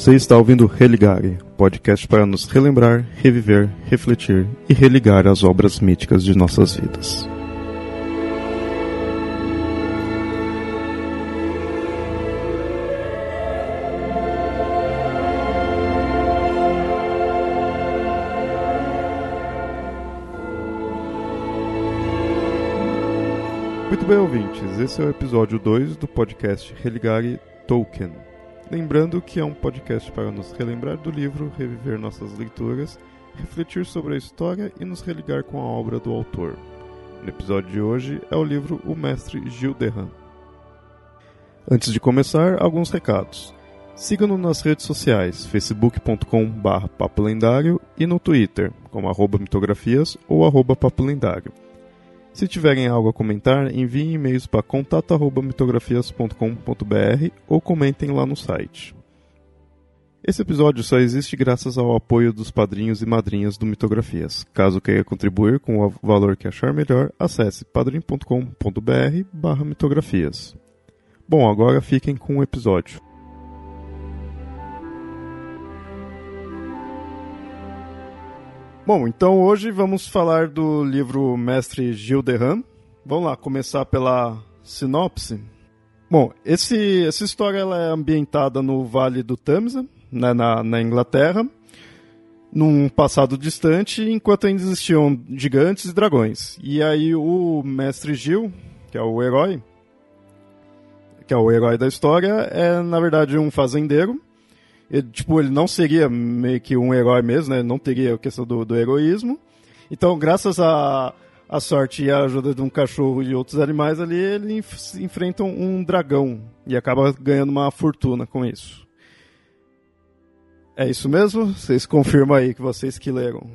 Você está ouvindo Religare, podcast para nos relembrar, reviver, refletir e religar as obras míticas de nossas vidas. Muito bem, ouvintes, esse é o episódio 2 do podcast Religare Tolkien. Lembrando que é um podcast para nos relembrar do livro, reviver nossas leituras, refletir sobre a história e nos religar com a obra do autor. No episódio de hoje é o livro O Mestre Gil Derran. Antes de começar, alguns recados. Siga-nos nas redes sociais, facebook.com.br papolendário e no Twitter, como arroba mitografias ou arroba papolendário. Se tiverem algo a comentar, enviem e-mails para contato@mitografias.com.br ou comentem lá no site. Esse episódio só existe graças ao apoio dos padrinhos e madrinhas do Mitografias. Caso queira contribuir com o valor que achar melhor, acesse padrim.com.br/mitografias. Bom, agora fiquem com o episódio. Bom, então hoje vamos falar do livro Mestre Gil Derram. Vamos lá, começar pela sinopse. Bom, esse, essa história ela é ambientada no Vale do Tamisa, né, na, na Inglaterra, num passado distante, enquanto ainda existiam gigantes e dragões. E aí o Mestre Gil, que é o herói, que é o herói da história, é na verdade um fazendeiro ele, tipo, ele não seria meio que um herói mesmo, né? Não teria a questão do, do heroísmo. Então, graças à a, a sorte e a ajuda de um cachorro e outros animais ali, ele enf enfrenta um dragão e acaba ganhando uma fortuna com isso. É isso mesmo? Vocês confirmam aí que vocês que leram.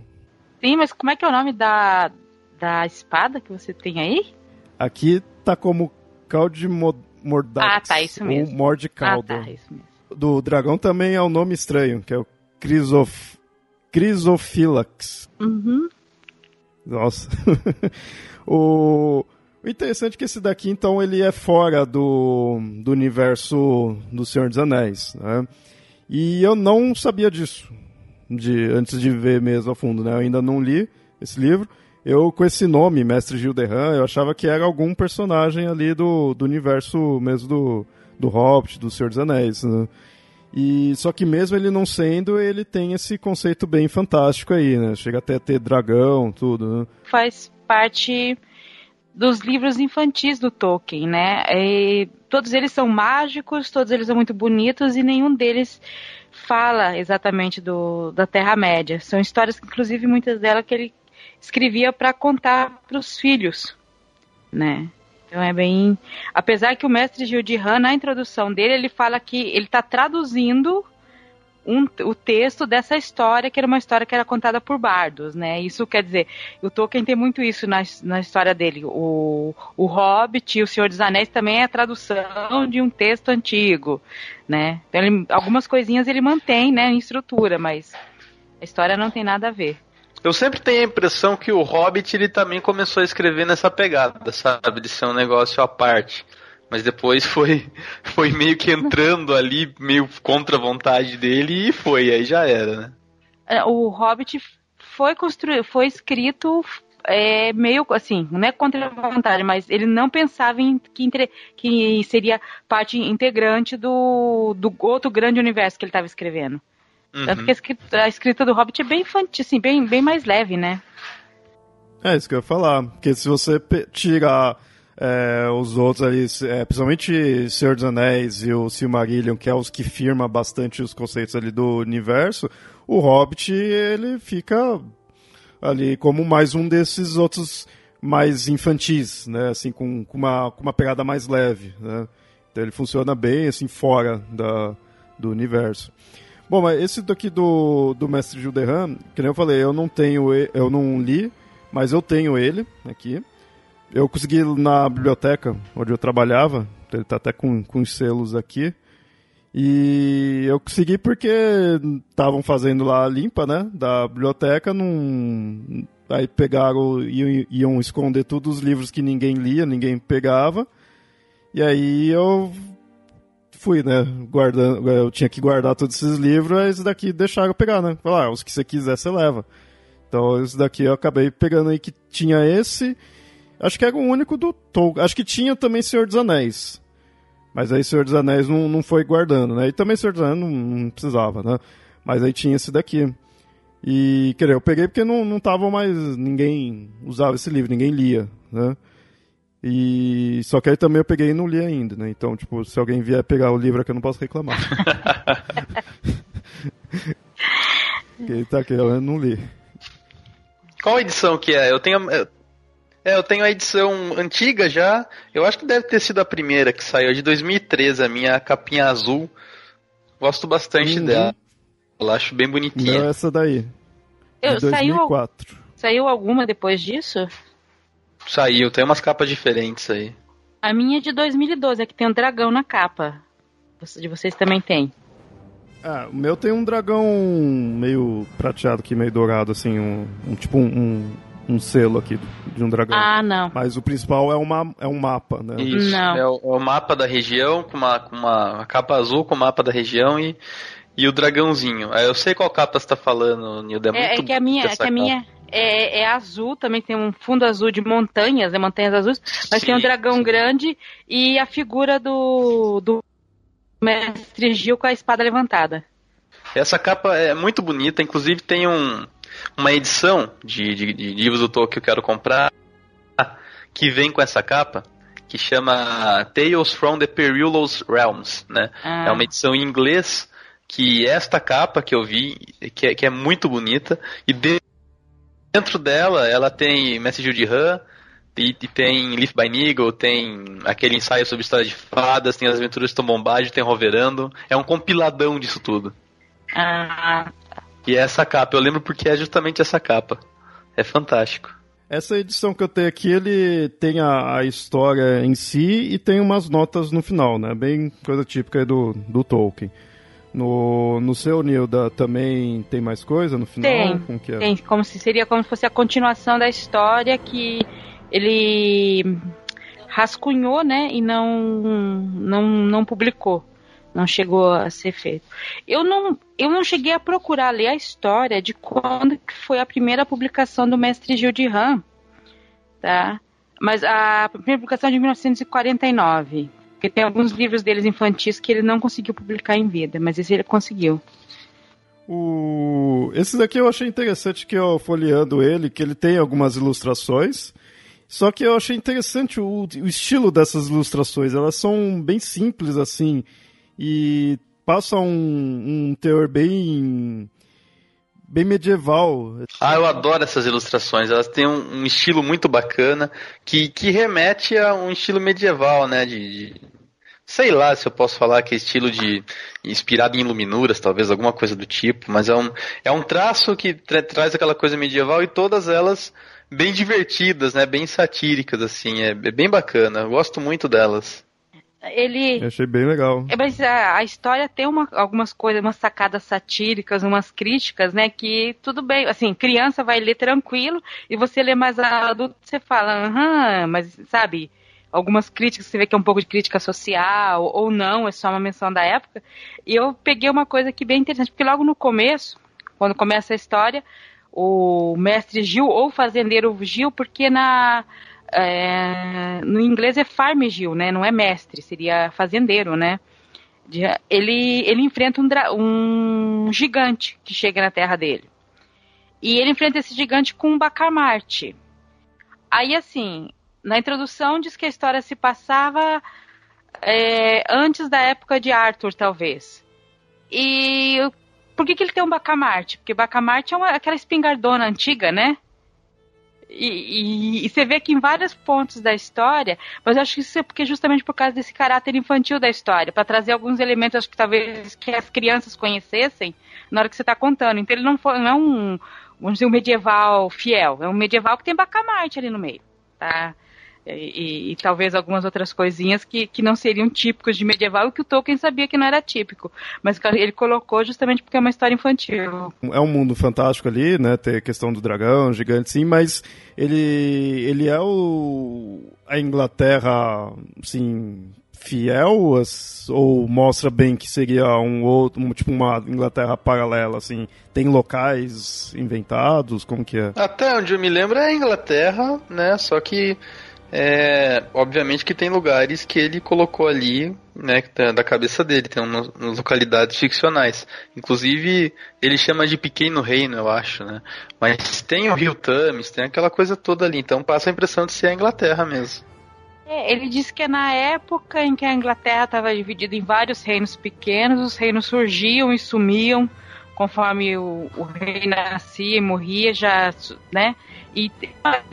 Sim, mas como é que é o nome da, da espada que você tem aí? Aqui tá como Calde Mordax. Ah, tá, isso mesmo. Ou Morde Caldo. Ah, tá, isso mesmo do dragão também é um nome estranho, que é o Crisof... Crisophilax. Uhum. Nossa. o... o interessante é que esse daqui, então, ele é fora do, do universo do Senhor dos Anéis, né? E eu não sabia disso, de, antes de ver mesmo a fundo, né? Eu ainda não li esse livro. Eu, com esse nome, Mestre Gilderran, eu achava que era algum personagem ali do, do universo mesmo do, do Hobbit, do Senhor dos Anéis. Né? E só que mesmo ele não sendo, ele tem esse conceito bem fantástico aí, né? Chega até a ter dragão, tudo. Né? Faz parte dos livros infantis do Tolkien, né? E todos eles são mágicos, todos eles são muito bonitos e nenhum deles fala exatamente do, da Terra Média. São histórias, inclusive muitas delas que ele escrevia para contar para os filhos, né? Então é bem. Apesar que o mestre Gil de Han, na introdução dele, ele fala que ele está traduzindo um, o texto dessa história, que era uma história que era contada por bardos, né? Isso quer dizer, o Tolkien tem muito isso na, na história dele. O, o Hobbit e o Senhor dos Anéis também é a tradução de um texto antigo, né? Então, ele, algumas coisinhas ele mantém, né, em estrutura, mas a história não tem nada a ver. Eu sempre tenho a impressão que o Hobbit ele também começou a escrever nessa pegada, sabe? De ser um negócio à parte. Mas depois foi, foi meio que entrando ali, meio contra a vontade dele e foi, aí já era, né? É, o Hobbit foi construído, foi escrito é, meio assim, não é contra a vontade, mas ele não pensava em que, que seria parte integrante do, do outro grande universo que ele estava escrevendo. Uhum. Tanto que a escrita, a escrita, do Hobbit é bem infantil, assim, bem, bem mais leve, né? É isso que eu ia falar. Porque se você tirar é, os outros ali, é, principalmente Senhor dos Anéis e o Silmarillion, que é os que firma bastante os conceitos ali do universo, o Hobbit, ele fica ali como mais um desses outros mais infantis, né? Assim, com, com, uma, com uma pegada mais leve, né? Então ele funciona bem, assim, fora da, do universo. Bom, mas esse daqui do, do Mestre Gilderran, que nem eu falei, eu não tenho, eu não li, mas eu tenho ele aqui. Eu consegui na biblioteca onde eu trabalhava, ele está até com, com os selos aqui. E eu consegui porque estavam fazendo lá a limpa, né, da biblioteca, num... aí pegaram, iam, iam esconder todos os livros que ninguém lia, ninguém pegava. E aí eu fui, né, guardando, eu tinha que guardar todos esses livros, aí esse daqui deixaram eu pegar, né? Falar, ah, os que você quiser você leva. Então esse daqui eu acabei pegando aí que tinha esse, acho que era o único do Tolkien, acho que tinha também Senhor dos Anéis. Mas aí Senhor dos Anéis não, não foi guardando, né? E também Senhor dos Anéis não, não precisava, né? Mas aí tinha esse daqui. E, quer dizer, eu peguei porque não, não tava mais. Ninguém usava esse livro, ninguém lia, né? E só que aí também eu peguei e não li ainda, né? Então, tipo, se alguém vier pegar o livro aqui, eu não posso reclamar. Porque tá aqui, eu não li. Qual edição que é? Eu tenho. É, eu tenho a edição antiga já. Eu acho que deve ter sido a primeira que saiu, de 2013, a minha capinha azul. Gosto bastante uhum. dela. Eu acho bem bonitinha. Não, essa daí. Eu, 2004. Saiu, saiu alguma depois disso? Saiu, tem umas capas diferentes aí. A minha é de 2012, é que tem um dragão na capa. De vocês também tem. Ah, o meu tem um dragão meio prateado aqui, meio dourado, assim, um, um tipo um, um, um, selo aqui de um dragão. Ah, não. Mas o principal é, uma, é um mapa, né? Isso, não. É, o, é o mapa da região, com uma, com uma capa azul com o mapa da região e, e o dragãozinho. Eu sei qual capa você tá falando, Nilda. É, é, é que a minha, é que a minha é, é, azul, também tem um fundo azul de montanhas, né, montanhas azuis, mas sim, tem um dragão sim. grande e a figura do, do mestre Gil com a espada levantada. Essa capa é muito bonita, inclusive tem um, uma edição de, de, de livros do Tolkien que eu quero comprar que vem com essa capa que chama Tales from the Perilous Realms, né? Ah. É uma edição em inglês que esta capa que eu vi, que é, que é muito bonita, e de, Dentro dela, ela tem Message de Han, e, e, tem Leaf by Nigel, tem aquele ensaio sobre história de fadas, tem as aventuras de Tom Bombadil, tem Roverando. É um compiladão disso tudo. Ah. E é essa capa, eu lembro porque é justamente essa capa. É fantástico. Essa edição que eu tenho aqui, ele tem a, a história em si e tem umas notas no final, né? Bem coisa típica do, do Tolkien. No, no seu, Nilda, também tem mais coisa no final? Tem, como que é? tem. Como se seria como se fosse a continuação da história que ele rascunhou, né, e não, não, não publicou. Não chegou a ser feito. Eu não, eu não cheguei a procurar ler a história de quando foi a primeira publicação do Mestre Gil de Ram, tá? Mas a primeira publicação é de 1949. Porque tem alguns livros deles infantis que ele não conseguiu publicar em vida, mas esse ele conseguiu. O... Esse daqui eu achei interessante que eu folheando ele, que ele tem algumas ilustrações. Só que eu achei interessante o, o estilo dessas ilustrações. Elas são bem simples assim e passam um, um teor bem bem medieval. Ah, eu adoro essas ilustrações. Elas têm um, um, estilo muito bacana que, que remete a um estilo medieval, né? De, de, sei lá se eu posso falar que é estilo de inspirado em iluminuras, talvez alguma coisa do tipo, mas é um, é um traço que tra traz aquela coisa medieval e todas elas bem divertidas, né? Bem satíricas assim, é, é bem bacana. Eu gosto muito delas ele. Eu achei bem legal. É, mas a, a história tem uma, algumas coisas, umas sacadas satíricas, umas críticas, né? Que tudo bem, assim, criança vai ler tranquilo e você lê mais adulto, você fala, aham, mas sabe, algumas críticas, você vê que é um pouco de crítica social ou não, é só uma menção da época. E eu peguei uma coisa aqui bem interessante, porque logo no começo, quando começa a história, o mestre Gil ou fazendeiro Gil, porque na é, no inglês é farm Gil, né? Não é mestre, seria fazendeiro, né? Ele, ele enfrenta um, um gigante que chega na terra dele. E ele enfrenta esse gigante com um bacamarte. Aí, assim, na introdução diz que a história se passava é, antes da época de Arthur, talvez. E por que, que ele tem um bacamarte? Porque bacamarte é uma, aquela espingardona antiga, né? E, e, você vê que em vários pontos da história, mas acho que isso é porque justamente por causa desse caráter infantil da história, para trazer alguns elementos acho que talvez que as crianças conhecessem na hora que você está contando. Então ele não, foi, não é um, vamos dizer, um medieval fiel, é um medieval que tem bacamarte ali no meio, tá? E, e, talvez algumas outras coisinhas que, que não seriam típicos de medieval e que o Tolkien sabia que não era típico. Mas ele colocou justamente porque é uma história infantil. É um mundo fantástico ali, né? Tem a questão do dragão, gigante, sim, mas ele, ele é o, a Inglaterra, assim, fiel ou mostra bem que seria um outro, um, tipo uma Inglaterra paralela, assim? Tem locais inventados? Como que é? Até onde eu me lembro é a Inglaterra, né? Só que é, obviamente que tem lugares que ele colocou ali, né, da cabeça dele, tem umas, umas, localidades ficcionais. Inclusive, ele chama de Pequeno Reino, eu acho, né? Mas tem o Rio Thames, tem aquela coisa toda ali, então passa a impressão de ser a Inglaterra mesmo. É, ele disse que é na época em que a Inglaterra estava dividida em vários reinos pequenos, os reinos surgiam e sumiam conforme o, o rei nascia e morria, já, né? E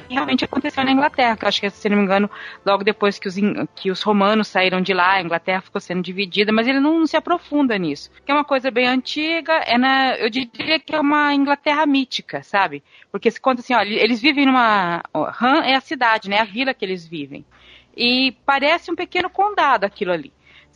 realmente aconteceu na Inglaterra, que eu acho que, se não me engano, logo depois que os, que os romanos saíram de lá, a Inglaterra ficou sendo dividida, mas ele não, não se aprofunda nisso. Que é uma coisa bem antiga, é na, eu diria que é uma Inglaterra mítica, sabe? Porque se conta assim, eles vivem numa. Han é a cidade, né? A vila que eles vivem. E parece um pequeno condado aquilo ali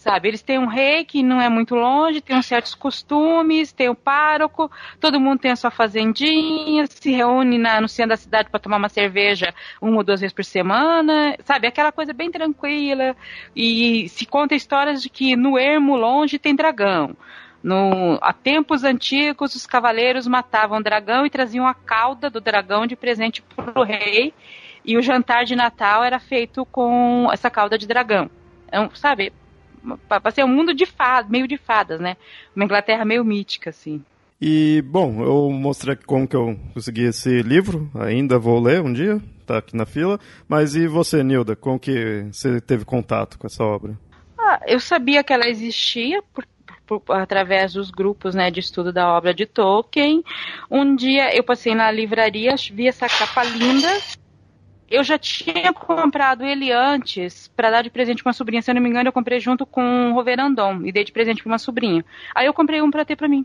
sabe? Eles têm um rei que não é muito longe, tem uns certos costumes, tem o pároco, todo mundo tem a sua fazendinha, se reúne na, no centro da cidade para tomar uma cerveja uma ou duas vezes por semana, sabe? Aquela coisa bem tranquila. E se conta histórias de que no ermo longe tem dragão. No, há tempos antigos, os cavaleiros matavam o dragão e traziam a cauda do dragão de presente para o rei. E o jantar de Natal era feito com essa cauda de dragão. Então, sabe, para ser um mundo de fadas, meio de fadas, né? Uma Inglaterra meio mítica, assim. E, bom, eu mostrei como que eu consegui esse livro, ainda vou ler um dia, tá aqui na fila. Mas e você, Nilda, como que você teve contato com essa obra? Ah, eu sabia que ela existia por, por, através dos grupos né, de estudo da obra de Tolkien. Um dia eu passei na livraria, vi essa capa linda eu já tinha comprado ele antes para dar de presente para uma sobrinha. Se eu não me engano, eu comprei junto com o Roverandom e dei de presente para uma sobrinha. Aí eu comprei um para ter para mim.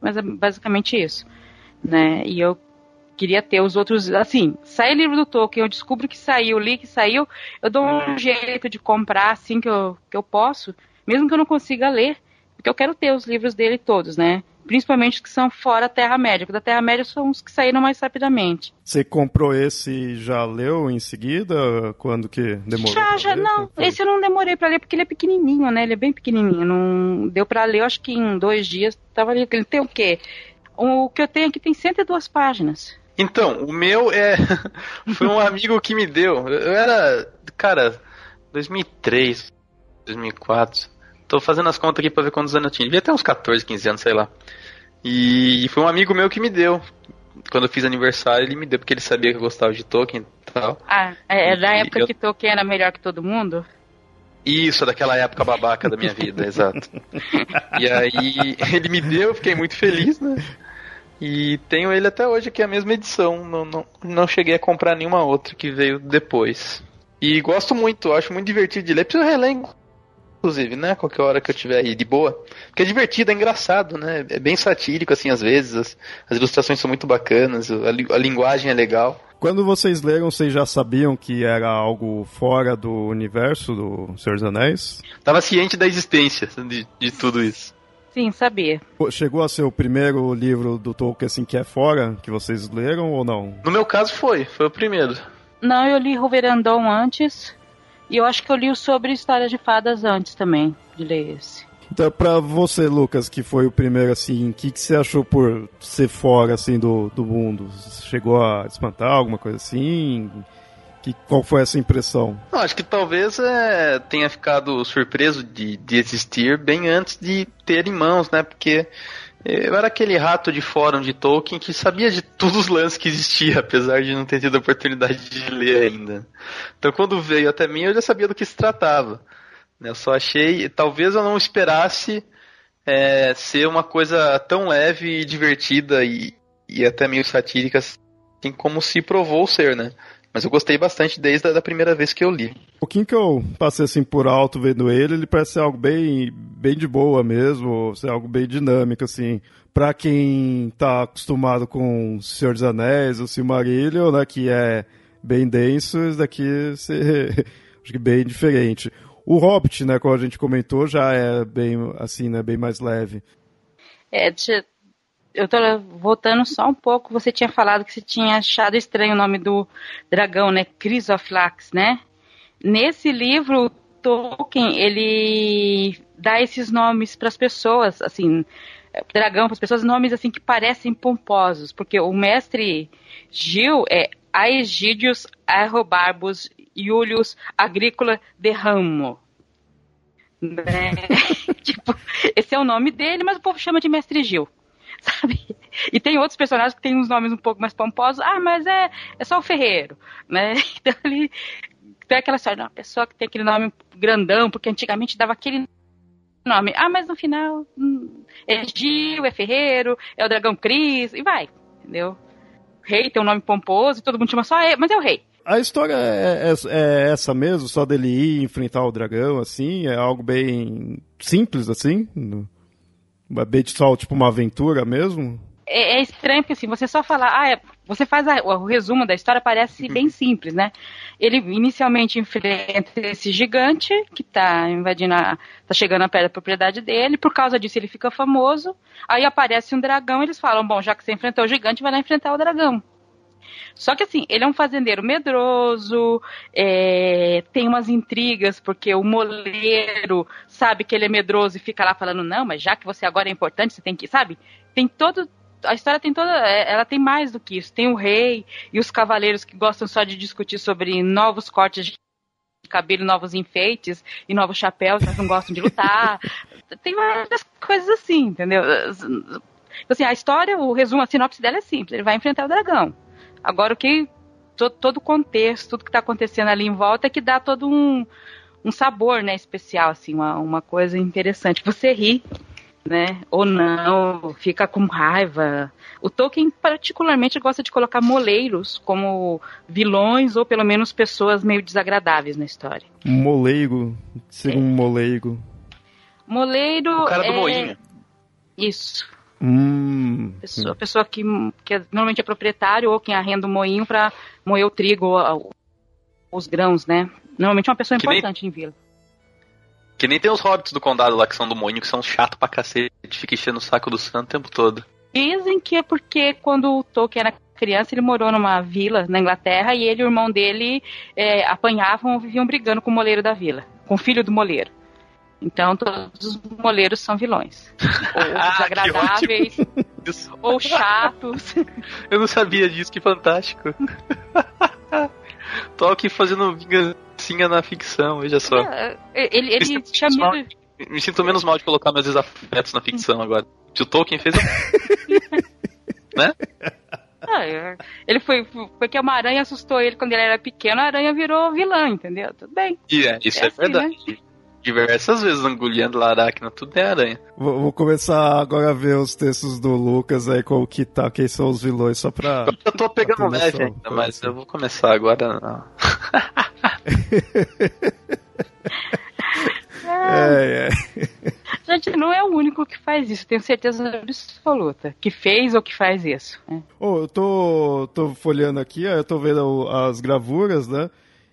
Mas é basicamente isso, né? E eu queria ter os outros, assim, sai livro do Tolkien, eu descubro que saiu, li que saiu, eu dou um jeito de comprar assim que eu, que eu posso, mesmo que eu não consiga ler, porque eu quero ter os livros dele todos, né? Principalmente os que são fora Terra-média. Da Terra-média são os que saíram mais rapidamente. Você comprou esse e já leu em seguida? Quando que demorou? Já, já, ler? não. Esse eu não demorei para ler porque ele é pequenininho, né? Ele é bem pequenininho. Não deu para ler, acho que em dois dias. Tava ali. Ele tem o quê? O que eu tenho aqui tem 102 páginas. Então, o meu é. Foi um amigo que me deu. Eu era. Cara, 2003, 2004. Tô fazendo as contas aqui pra ver quantos anos eu tinha. Devia ter uns 14, 15 anos, sei lá. E foi um amigo meu que me deu. Quando eu fiz aniversário, ele me deu, porque ele sabia que eu gostava de Tolkien e tal. Ah, é, é da época eu... que Tolkien era melhor que todo mundo? Isso, daquela época babaca da minha vida, exato. E aí ele me deu, eu fiquei muito feliz, né? E tenho ele até hoje, que é a mesma edição. Não, não, não cheguei a comprar nenhuma outra que veio depois. E gosto muito, acho muito divertido de ler. Preciso reler, inclusive, né? Qualquer hora que eu tiver aí de boa. Porque é divertido, é engraçado, né? É bem satírico, assim, às vezes. As, as ilustrações são muito bacanas, a, a, linguagem é legal. Quando vocês leram, vocês já sabiam que era algo fora do universo do Senhor dos Anéis? Tava ciente da existência de, de tudo isso. Sim, sabia. Chegou a ser o primeiro livro do Tolkien assim que é fora, que vocês leram ou não? No meu caso foi, foi o primeiro. Não, eu li Roverandom antes. E eu acho que eu li o sobre histórias de fadas antes também de ler esse. Então, pra você, Lucas, que foi o primeiro, assim, o que, que você achou por ser fora, assim, do, do mundo? Chegou a espantar alguma coisa assim? Que, qual foi essa impressão? Não, acho que talvez é, tenha ficado surpreso de, de existir bem antes de ter em mãos, né? Porque eu era aquele rato de fórum de Tolkien que sabia de todos os lances que existia, apesar de não ter tido a oportunidade de ler ainda. Então quando veio até mim eu já sabia do que se tratava. Eu só achei, talvez eu não esperasse é, ser uma coisa tão leve e divertida e, e até meio satírica assim como se provou ser, né? Mas eu gostei bastante desde a da primeira vez que eu li. O pouquinho que eu passei assim por alto vendo ele, ele parece ser algo bem, bem de boa mesmo, ser algo bem dinâmico, assim. Pra quem tá acostumado com Senhor dos Anéis, o Silmarillion, né, que é bem denso, esse daqui ser, acho que bem diferente. O Hobbit, né, como a gente comentou, já é bem, assim, né, bem mais leve. É, eu tô voltando só um pouco. Você tinha falado que você tinha achado estranho o nome do dragão, né? Chrysophlax, né? Nesse livro, Tolkien, ele dá esses nomes para as pessoas, assim, dragão para as pessoas, nomes assim que parecem pomposos, porque o mestre Gil é Aegidius Arrobarbus Iulius Agrícola de Ramo. Né? tipo, esse é o nome dele, mas o povo chama de Mestre Gil. Sabe? E tem outros personagens que têm uns nomes um pouco mais pomposos. Ah, mas é, é só o Ferreiro, né? Então ele tem aquela história, uma pessoa que tem aquele nome grandão, porque antigamente dava aquele nome. Ah, mas no final hum, é Gil, é Ferreiro, é o Dragão Cris, e vai, entendeu? O rei tem um nome pomposo e todo mundo chama só, mas é o rei. A história é, é, é, essa mesmo, só dele ir enfrentar o dragão, assim? É algo bem simples, assim? É bem só, tipo, uma aventura mesmo? É, é, estranho porque assim, você só falar, ah, é, você faz a, o resumo da história, parece bem simples, né? Ele inicialmente enfrenta esse gigante que está invadindo, a, tá chegando perto da propriedade dele, por causa disso ele fica famoso, aí aparece um dragão, eles falam, bom, já que você enfrentou o gigante, vai lá enfrentar o dragão. Só que assim, ele é um fazendeiro medroso, é, tem umas intrigas, porque o moleiro sabe que ele é medroso e fica lá falando, não, mas já que você agora é importante, você tem que, sabe? Tem todo. A história tem toda. É, ela tem mais do que isso. Tem o rei e os cavaleiros que gostam só de discutir sobre novos cortes de cabelo, novos enfeites e novos chapéus, mas não gostam de lutar. tem várias coisas assim, entendeu? Assim, a história, o resumo, a sinopse dela é simples. Ele vai enfrentar o dragão. Agora, o que todo, todo o contexto, tudo que está acontecendo ali em volta é que dá todo um, um sabor, né, especial, assim, uma, uma coisa interessante. Você ri, né, ou não, fica com raiva. O Tolkien particularmente gosta de colocar moleiros como vilões ou pelo menos pessoas meio desagradáveis na história. Moleiro, ser é. um moleiro. Moleiro o cara do é... moinho. Isso. Hum. Pessoa, pessoa que, que é, normalmente é proprietário ou quem arrenda o moinho para moer o trigo ou, os grãos, né? Normalmente é uma pessoa que importante nem, em vila. Que nem tem os hobbits do condado lá que são do moinho, que são chato pra cacete, fica enchendo o saco do santo o tempo todo. Dizem que é porque quando o Tolkien era criança, ele morou numa vila na Inglaterra e ele e o irmão dele é, apanhavam, viviam brigando com o moleiro da vila, com o filho do moleiro. Então todos os moleiros são vilões. Ou ah, desagradáveis, ou chatos. Eu não sabia disso, que fantástico. Aqui fazendo vingancinha na ficção, veja só. É, ele ele me, tinha medo... me sinto menos mal de colocar meus desafetos na ficção agora. Se o Tolkien fez. né? Ah, ele foi porque uma aranha assustou ele quando ele era pequeno, a aranha virou vilã, entendeu? Tudo bem. E é, isso é, é assim, verdade. Né? Diversas vezes angulhando lá aracna, tudo é aranha. Vou, vou, começar agora a ver os textos do Lucas aí com o que tá, quem são os vilões, só pra. Eu tô pegando leve ainda, mas eu vou começar agora. Não. é, é. Gente, não é o único que faz isso, tenho certeza absoluta. Que fez ou que faz isso. Né? Oh, eu tô, tô folhando aqui, eu tô vendo as gravuras, né?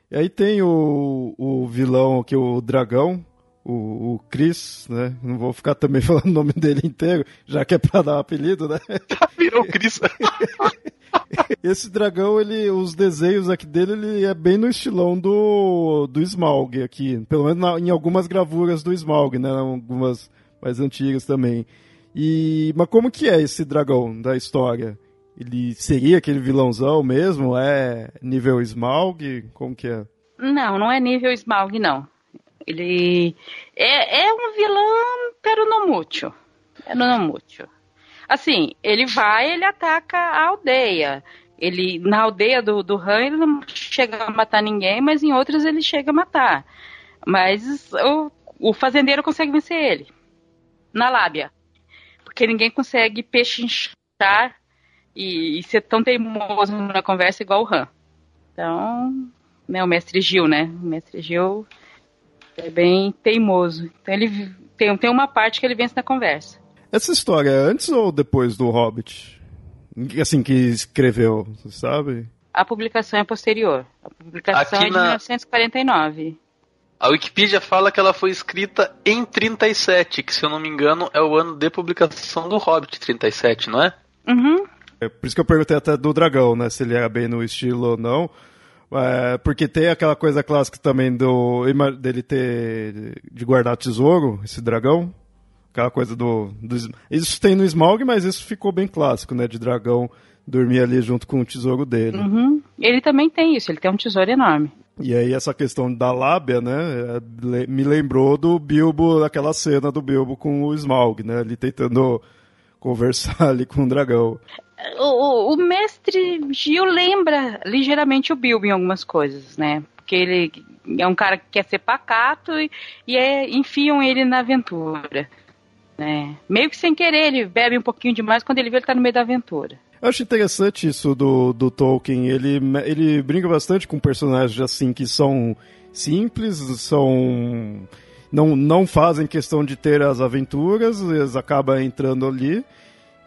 E aí tem o, o vilão aqui, o dragão, o, o Chris, né? Não vou ficar também falando o nome dele inteiro, já que é pra dar um apelido, né? Virou o Chris. Esse dragão, ele, os desenhos aqui dele, ele é bem no estilão do, do Smaug aqui. Pelo menos na, em algumas gravuras do Smaug, né? Algumas mais antigas também. E, mas como que é esse dragão da história? Ele seria aquele vilãozão mesmo? É nível Smaug? Como que é? Não, não é nível Smaug, não. Ele é, é um vilão pero não mútil. É não mútil. Assim, ele vai, ele ataca a aldeia. Ele, na aldeia do, do Han, ele não chega a matar ninguém, mas em outras ele chega a matar. Mas o, o fazendeiro consegue vencer ele. Na lábia. Porque ninguém consegue pechinchar e, e ser tão teimoso na conversa igual o Han. Então, né, o mestre Gil, né? O mestre Gil é bem teimoso. Então ele tem, tem uma parte que ele vence na conversa. Essa história é antes ou depois do Hobbit? Assim, que escreveu, você sabe? A publicação é posterior. A publicação Aqui é de na... 1949. A Wikipedia fala que ela foi escrita em 37, que se eu não me engano é o ano de publicação do Hobbit 37, não é? Uhum. É por isso que eu perguntei até do dragão, né? Se ele era bem no estilo ou não. É, porque tem aquela coisa clássica também do dele ter de guardar tesouro, esse dragão. Aquela coisa do, do, Isso tem no Smaug, mas isso ficou bem clássico, né? De dragão dormir ali junto com o tesouro dele. Uhum. Ele também tem isso, ele tem um tesouro enorme. E aí essa questão da lábia, né, é, me lembrou do Bilbo, daquela cena do Bilbo com o Smaug, né, ele tentando conversar ali com o dragão. O, o, mestre Gil lembra ligeiramente o Bilbo em algumas coisas, né, porque ele é um cara que quer ser pacato e, e é, enfiam ele na aventura. Né? Meio que sem querer, ele bebe um pouquinho demais quando ele vê ele tá no meio da aventura. Eu acho interessante isso do, do Tolkien. Ele, ele brinca bastante com personagens assim que são simples, são. Não, não fazem questão de ter as aventuras, eles acabam entrando ali.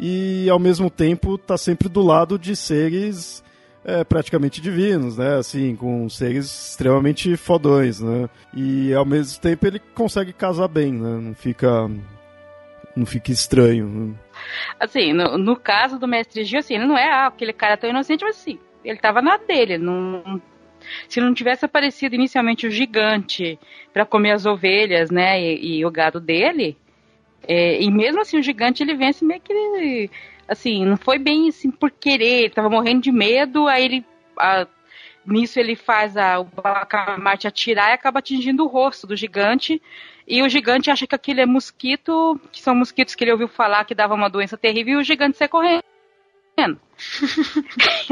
E ao mesmo tempo tá sempre do lado de seres é, praticamente divinos, né? Assim, com seres extremamente fodões, né? E ao mesmo tempo ele consegue casar bem, né? Não fica não fique estranho. Assim, no, no caso do mestre Gil, assim, ele não é ah, aquele cara tão inocente, mas assim, ele tava na dele, não, se não tivesse aparecido inicialmente o gigante para comer as ovelhas, né, e, e o gado dele, é, e mesmo assim o gigante ele vence meio que assim, não foi bem assim por querer, ele tava morrendo de medo, aí ele a, nisso ele faz a, o Bacamarte atirar e acaba atingindo o rosto do gigante e o gigante acha que aquilo é mosquito, que são mosquitos que ele ouviu falar que dava uma doença terrível, e o gigante sai correndo.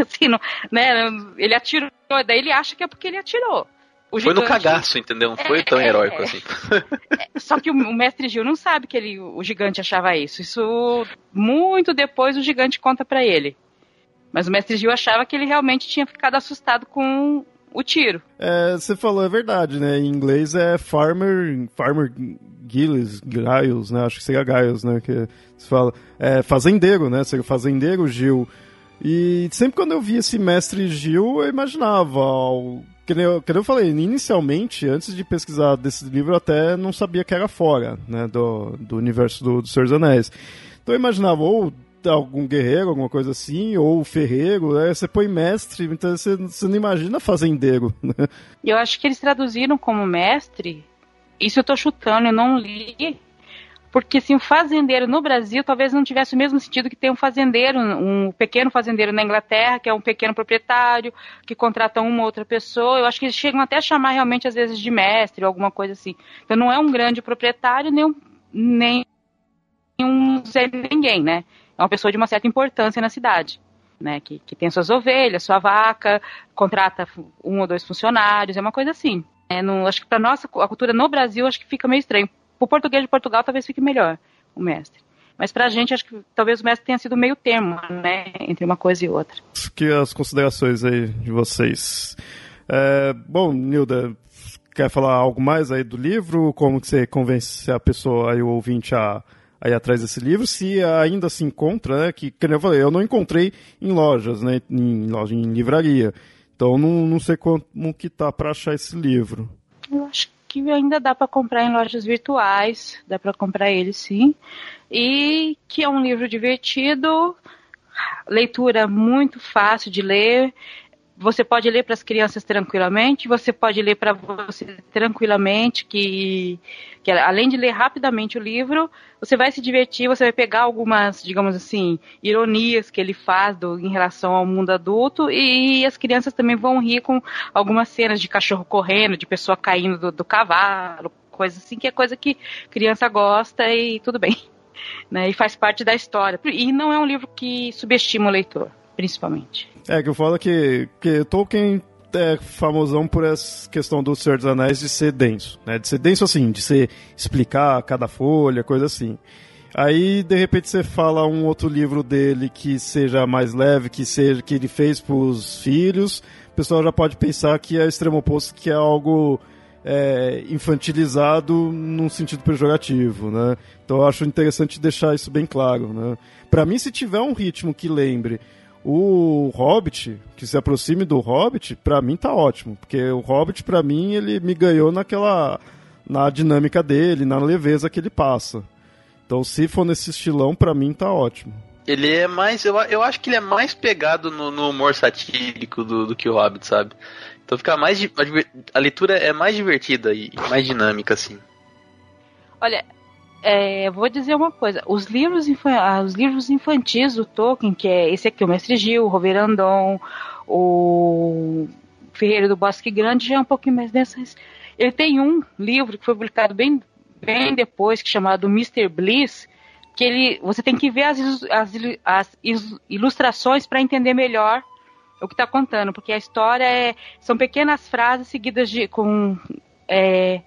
assim, não, né, ele atirou, daí ele acha que é porque ele atirou. O foi no cagaço, entendeu? Não foi é, tão heróico é, assim. É, só que o, o, mestre Gil não sabe que ele, o gigante achava isso. Isso muito depois o gigante conta para ele. Mas o mestre Gil achava que ele realmente tinha ficado assustado com o tiro. É, você falou, é verdade, né? Em inglês é Farmer, Farmer Giles, Giles, né? Acho que seria Giles, né? Que se fala. É fazendeiro, né? Seria fazendeiro Gil. E sempre quando eu vi esse mestre Gil, eu imaginava. Que nem, eu, que nem eu falei, inicialmente, antes de pesquisar desse livro, eu até não sabia que era fora, né? Do, do universo do, do Senhor dos Anéis. Então eu imaginava, ou algum guerreiro, alguma coisa assim, ou ferreiro, né? você põe mestre, então você, você não imagina fazendeiro. Né? Eu acho que eles traduziram como mestre, isso eu tô chutando, eu não li, porque assim, o fazendeiro no Brasil talvez não tivesse o mesmo sentido que tem um fazendeiro, um pequeno fazendeiro na Inglaterra, que é um pequeno proprietário, que contrata uma ou outra pessoa. Eu acho que eles chegam até a chamar realmente, às vezes, de mestre ou alguma coisa assim. Então não é um grande proprietário, nem um, nem um Zé Ninguém, né? é uma pessoa de uma certa importância na cidade. Né, que, que tem suas ovelhas, sua vaca, contrata um ou dois funcionários, é uma coisa assim. É, no, acho que para nossa a cultura no Brasil acho que fica meio estranho. Para o português de Portugal talvez fique melhor o mestre. Mas para a gente acho que talvez o mestre tenha sido meio termo, né, entre uma coisa e outra. Que as considerações aí de vocês. É, bom, Nilda, quer falar algo mais aí do livro? Como que você convence a pessoa aí o ouvinte a aí atrás desse livro, se ainda se encontra, né, que, como eu falei, eu não encontrei em lojas, né, em loja, em livraria. Então não, não sei como que tá para achar esse livro. Eu acho que ainda dá para comprar em lojas virtuais, dá para comprar ele sim. E que é um livro divertido, leitura muito fácil de ler, você pode ler para as crianças tranquilamente, você pode ler para você tranquilamente, que, que além de ler rapidamente o livro, você vai se divertir, você vai pegar algumas, digamos assim, ironias que ele faz do, em relação ao mundo adulto, e, as crianças também vão rir com algumas cenas de cachorro correndo, de pessoa caindo do, do cavalo, coisa assim, que é coisa que criança gosta e tudo bem. Né, e faz parte da história. E não é um livro que subestima o leitor, principalmente. É, que eu falo que, que Tolkien é famosão por essa questão do Senhor dos Anéis de ser denso, né? De ser denso assim, de ser explicar cada folha, coisa assim. Aí, de repente, você fala um outro livro dele que seja mais leve, que seja que ele fez para os filhos, o pessoal já pode pensar que é extremo oposto, que é algo é, infantilizado num sentido pejorativo, né? Então eu acho interessante deixar isso bem claro, né? Para mim, se tiver um ritmo que lembre o Hobbit, que se aproxime do Hobbit, para mim tá ótimo, porque o Hobbit para mim ele me ganhou naquela na dinâmica dele, na leveza que ele passa. Então, se for nesse estilão, para mim tá ótimo. Ele é mais. Eu, eu acho que ele é mais pegado no, no humor satírico do, do que o Hobbit, sabe? Então fica mais a leitura é mais divertida e mais dinâmica assim. Olha, é, vou dizer uma coisa: os livros, ah, os livros infantis do Tolkien, que é esse aqui, o Mestre Gil, o Roverandon, o Ferreiro do Bosque Grande, já é um pouquinho mais dessas. Ele tem um livro que foi publicado bem, bem depois, que é chamado Mr. Bliss, que ele, você tem que ver as, as, as ilustrações para entender melhor o que está contando, porque a história é, são pequenas frases seguidas de com é,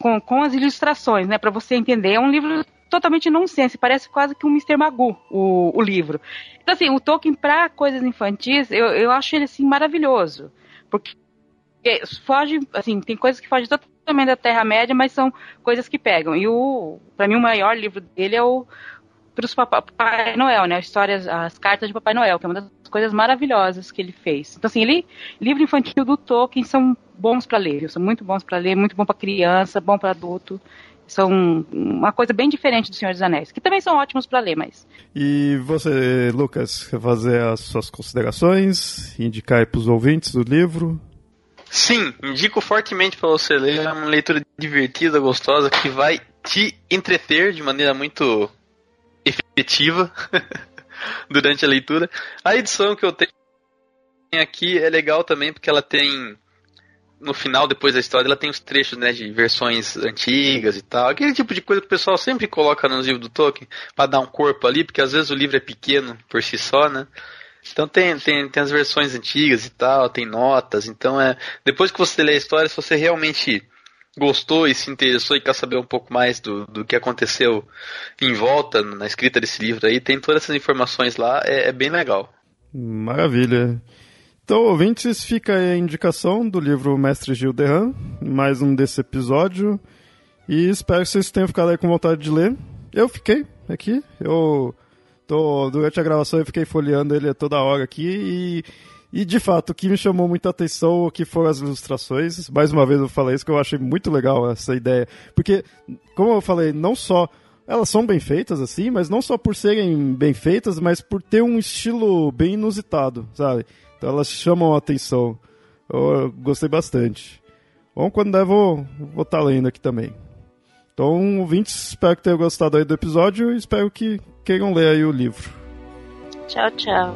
com, com as ilustrações, né, para você entender. É um livro totalmente nonsense, parece quase que um Mr. Magoo, o, o livro. Então, assim, o Tolkien para coisas infantis, eu, eu acho ele, assim, maravilhoso. Porque foge, assim, tem coisas que fogem totalmente da Terra-média, mas são coisas que pegam. E o, para mim, o maior livro dele é o para os Papai Noel, né? Histórias, as cartas de Papai Noel, que é uma das coisas maravilhosas que ele fez. Então, assim, ele, livro infantil do Tolkien são bons para ler, são muito bons para ler, muito bom para criança, bom para adulto. São uma coisa bem diferente do Senhor dos Anéis, que também são ótimos para ler, mas. E você, Lucas, quer fazer as suas considerações, indicar para os ouvintes do livro? Sim, indico fortemente para você ler. É uma leitura divertida, gostosa, que vai te entreter de maneira muito efetiva durante a leitura. A edição que eu tenho aqui é legal também porque ela tem no final, depois da história, ela tem os trechos né, de versões antigas e tal. Aquele tipo de coisa que o pessoal sempre coloca nos livros do Tolkien para dar um corpo ali, porque às vezes o livro é pequeno por si só, né? Então tem, tem, tem as versões antigas e tal, tem notas. Então é. Depois que você lê a história, se você realmente gostou e se interessou e quer saber um pouco mais do, do que aconteceu em volta na escrita desse livro aí, tem todas essas informações lá, é, é bem legal. Maravilha. Então, ouvintes, fica a indicação do livro Mestre Gil Derran, mais um desse episódio, e espero que vocês tenham ficado aí com vontade de ler. Eu fiquei aqui, eu tô, durante a gravação eu fiquei folheando ele toda hora aqui e e de fato, o que me chamou muita atenção que foram as ilustrações. Mais uma vez eu falei isso, que eu achei muito legal essa ideia. Porque, como eu falei, não só elas são bem feitas assim, mas não só por serem bem feitas, mas por ter um estilo bem inusitado, sabe? Então elas chamam a atenção. Eu gostei bastante. Bom, quando der, vou estar tá lendo aqui também. Então, ouvintes, espero que tenham gostado aí do episódio e espero que queiram ler aí o livro. Tchau, tchau.